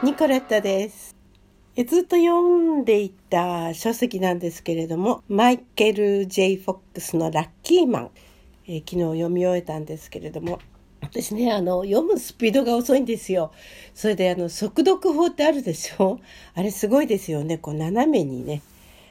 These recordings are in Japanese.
ニコレッタです。ずっと読んでいた書籍なんですけれども、マイケル・ J. フォックスのラッキーマン、えー昨日読み終えたんですけれども、私ね、あの、読むスピードが遅いんですよ。それで、あの、速読法ってあるでしょ？あれすごいですよね。こう、斜めにね、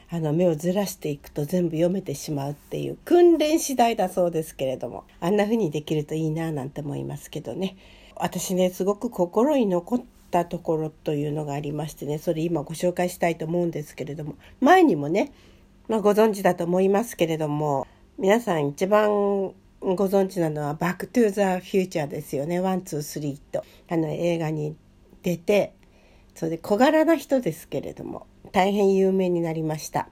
あの、目をずらしていくと全部読めてしまうっていう訓練次第だそうですけれども、あんな風にできるといいななんて思いますけどね。私ね、すごく心に残ったところというのがありましてね、それ今ご紹介したいと思うんですけれども、前にもね、まあ、ご存知だと思いますけれども、皆さん一番ご存知なのは「バック・トゥ・ザ・フューチャー」ですよね「ワン・ツー・スリー」と。あの映画に出てそれで小柄な人ですけれども大変有名になりました。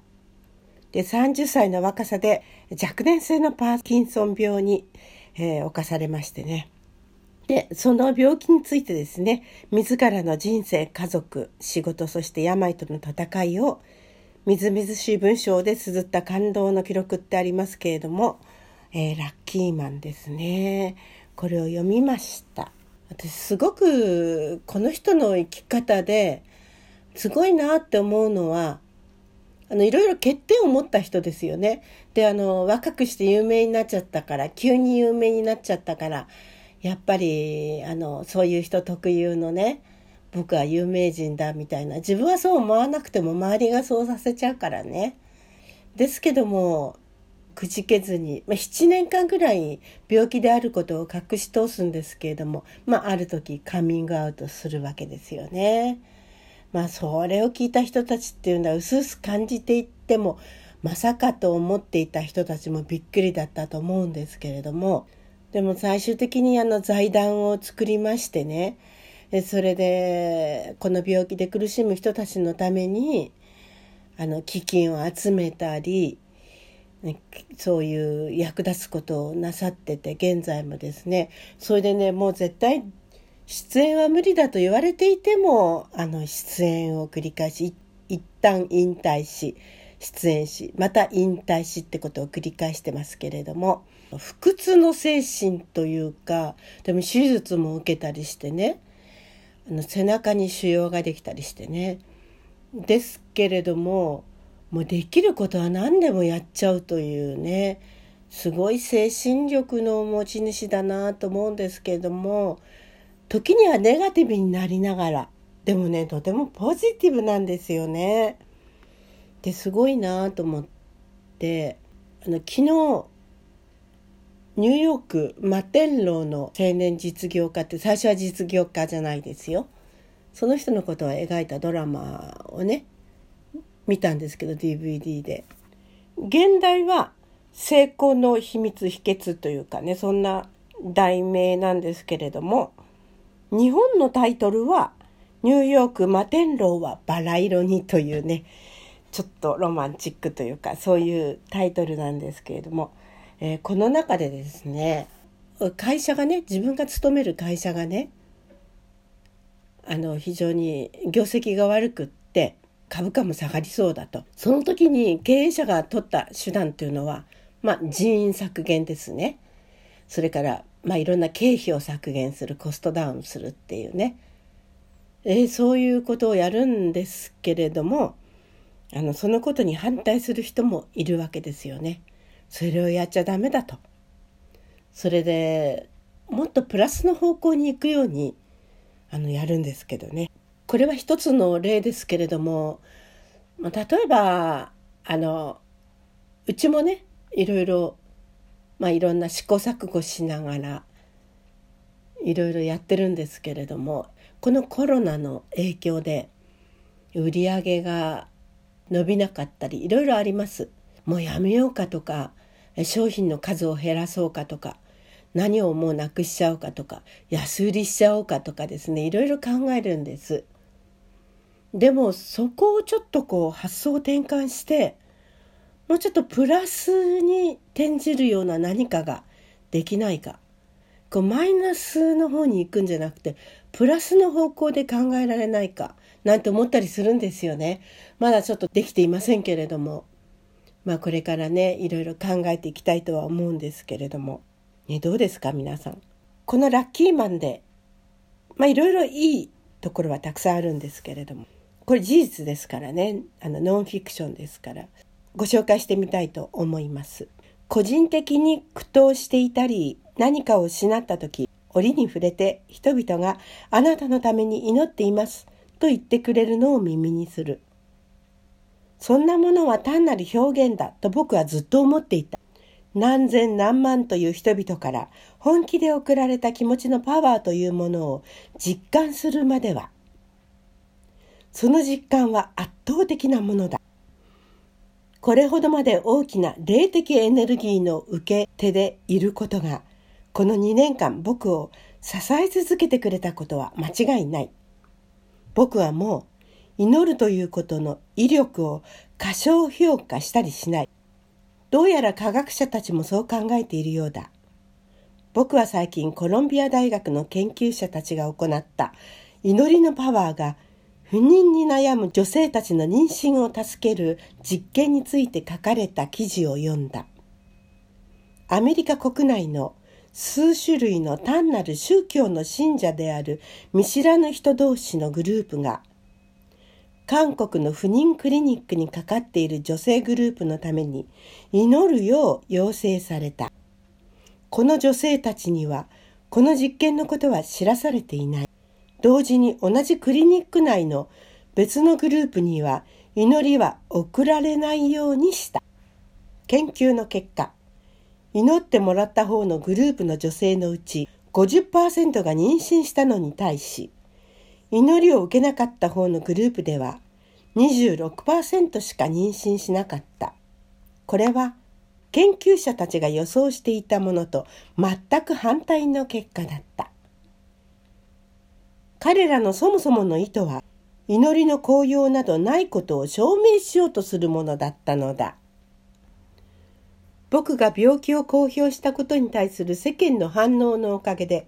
で30歳の若さで若年性のパーキンソン病に、えー侵されましてね。でその病気についてですね自らの人生家族仕事そして病との戦いをみずみずしい文章で綴った感動の記録ってありますけれども、えーラッキーマンですねこれを読みました私すごくこの人の生き方ですごいなって思うのはあのいろいろ欠点を持った人ですよね。であの若くして有名になっちゃったから急に有名になっちゃったからやっぱりあのそういう人特有のね僕は有名人だみたいな自分はそう思わなくても周りがそうさせちゃうからね。ですけどもくじけずに、まあ、7年間ぐらい病気であることを隠し通すんですけれども、まあ、ある時カミングアウトするわけですよね。まあそれを聞いた人たちっていうのは薄々感じていってもまさかと思っていた人たちもびっくりだったと思うんですけれどもでも最終的にあの財団を作りましてね。それでこの病気で苦しむ人たちのためにあの基金を集めたりそういう役立つことをなさってて現在もですね。それでねもう絶対出演は無理だと言われていてもあの出演を繰り返し一旦引退し出演しまた引退しってことを繰り返してますけれども。不屈の精神というかでも手術も受けたりしてねあの背中に腫瘍ができたりしてねですけれどももうできることは何でもやっちゃうというねすごい精神力の持ち主だなと思うんですけれども時にはネガティブになりながらでもねとてもポジティブなんですよね。ですごいなと思ってあの昨日ニューヨーク摩天楼の青年実業家って最初は実業家じゃないですよ。その人のことを描いたドラマをね見たんですけど DVD で。現代は成功の秘密秘訣というかねそんな題名なんですけれども日本のタイトルは「ニューヨーク摩天楼はバラ色に」というねちょっとロマンチックというかそういうタイトルなんですけれども、えーこの中でですね会社がね自分が勤める会社がねあの非常に業績が悪くって株価も下がりそうだと。その時に経営者が取った手段というのは、まあ、人員削減ですね。それから、まあ、いろんな経費を削減するコストダウンするっていうね、えーそういうことをやるんですけれどもあのそのことに反対する人もいるわけですよね。それをやっちゃダメだと。それでもっとプラスの方向に行くようにあのやるんですけどね。これは一つの例ですけれども、まあ、例えばあのうちもねいろいろ、まあ、いろんな試行錯誤しながらいろいろやってるんですけれどもこのコロナの影響で売り上げが伸びなかったりいろいろあります。もうやめようかとか商品の数を減らそうかとか何をもうなくしちゃおうかとか安売りしちゃおうかとかですねいろいろ考えるんです。でもそこをちょっとこう発想を転換してもうちょっとプラスに転じるような何かができないかこうマイナスの方に行くんじゃなくてプラスの方向で考えられないかなんて思ったりするんですよね。まだちょっとできていませんけれどもまあこれからねいろいろ考えていきたいとは思うんですけれども、ね、どうですか皆さん。このラッキーマンでまあいろいろいいところはたくさんあるんですけれどもこれ事実ですからねあのノンフィクションですからご紹介してみたいと思います。個人的に苦闘していたり何かを失った時折に触れて人々があなたのために祈っていますと言ってくれるのを耳にする。そんなものは単なる表現だと僕はずっと思っていた。何千何万という人々から本気で送られた気持ちのパワーというものを実感するまでは、その実感は圧倒的なものだ。これほどまで大きな霊的エネルギーの受け手でいることが、この2年間僕を支え続けてくれたことは間違いない。僕はもう祈るということの威力を過小評価したりしない。どうやら科学者たちもそう考えているようだ。僕は最近コロンビア大学の研究者たちが行った祈りのパワーが不妊に悩む女性たちの妊娠を助ける実験について書かれた記事を読んだ。アメリカ国内の数種類の単なる宗教の信者である見知らぬ人同士のグループが韓国の不妊クリニックにかかっている女性グループのために祈るよう要請された。この女性たちにはこの実験のことは知らされていない。同時に同じクリニック内の別のグループには祈りは送られないようにした。研究の結果、祈ってもらった方のグループの女性のうち50%が妊娠したのに対し、祈りを受けなかった方のグループでは26%しか妊娠しなかった。これは研究者たちが予想していたものと全く反対の結果だった。彼らのそもそもの意図は祈りの効用などないことを証明しようとするものだったのだ。僕が病気を公表したことに対する世間の反応のおかげで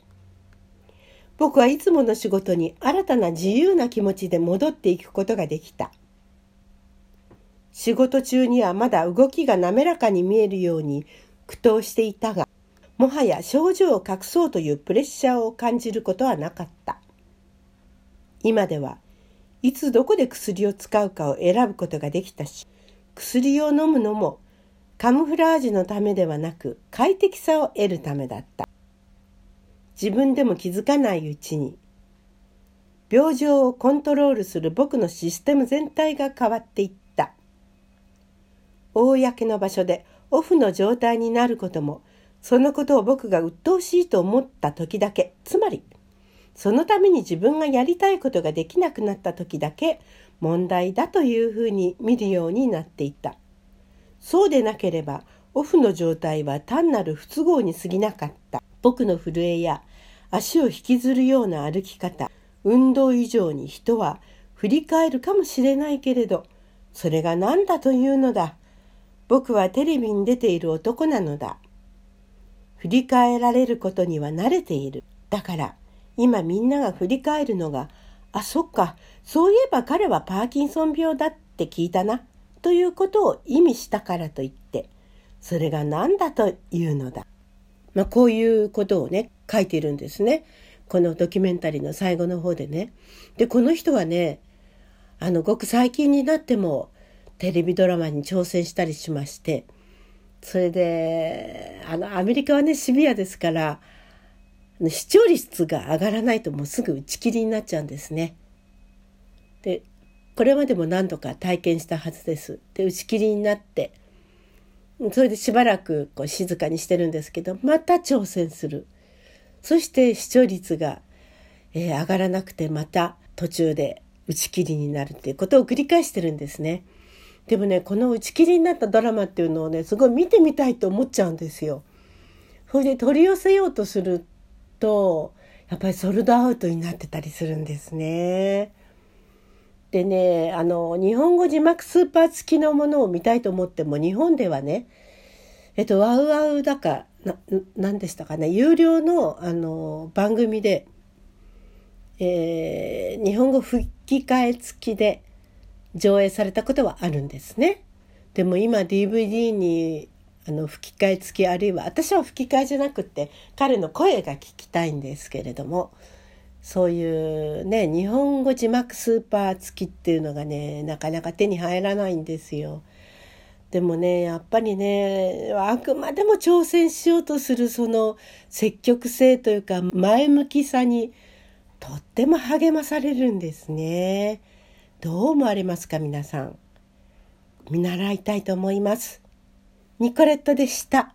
僕はいつもの仕事に新たな自由な気持ちで戻っていくことができた。仕事中にはまだ動きが滑らかに見えるように苦闘していたが、もはや症状を隠そうというプレッシャーを感じることはなかった。今ではいつどこで薬を使うかを選ぶことができたし薬を飲むのもカムフラージュのためではなく快適さを得るためだった自分でも気づかないうちに病状をコントロールする僕のシステム全体が変わっていった公の場所でオフの状態になることもそのことを僕が鬱陶しいと思った時だけつまりそのために自分がやりたいことができなくなった時だけ問題だというふうに見るようになっていた。そうでなければオフの状態は単なる不都合に過ぎなかった。僕の震えや足を引きずるような歩き方、運動以上に人は振り返るかもしれないけれど、それが何だというのだ。僕はテレビに出ている男なのだ。振り返られることには慣れている。だから、今みんなが振り返るのが、あ、そっか、そういえば彼はパーキンソン病だって聞いたな、ということを意味したからといって、それが何だというのだ。まあ、こういうことをね、書いているんですね。このドキュメンタリーの最後の方でね。で、この人はね、あの、ごく最近になってもテレビドラマに挑戦したりしまして、それで、あの、アメリカはね、シビアですから、視聴率が上がらないともうすぐ打ち切りになっちゃうんですね。でこれまでも何度か体験したはずです。で打ち切りになってそれでしばらくこう静かにしてるんですけどまた挑戦する。そして視聴率が、えー、上がらなくてまた途中で打ち切りになるっていうことを繰り返してるんですね。でもねこの打ち切りになったドラマっていうのをねすごい見てみたいと思っちゃうんですよ。それで取り寄せようとするとやっぱりソルドアウトになってたりするんですね。でねあの日本語字幕スーパー付きのものを見たいと思っても日本ではねえっとワウワウだか何でしたかね有料のあの番組で、えー、日本語吹き替え付きで上映されたことはあるんですね。でも今 DVD にあの吹き替え付きあるいは私は吹き替えじゃなくて彼の声が聞きたいんですけれどもそういうね日本語字幕スーパー付きっていうのがねなかなか手に入らないんですよ。でもねやっぱりねあくまでも挑戦しようとするその積極性というか前向きさにとっても励まされるんですね。どう思われますか皆さん。見習いたいと思います。ニコレットでした。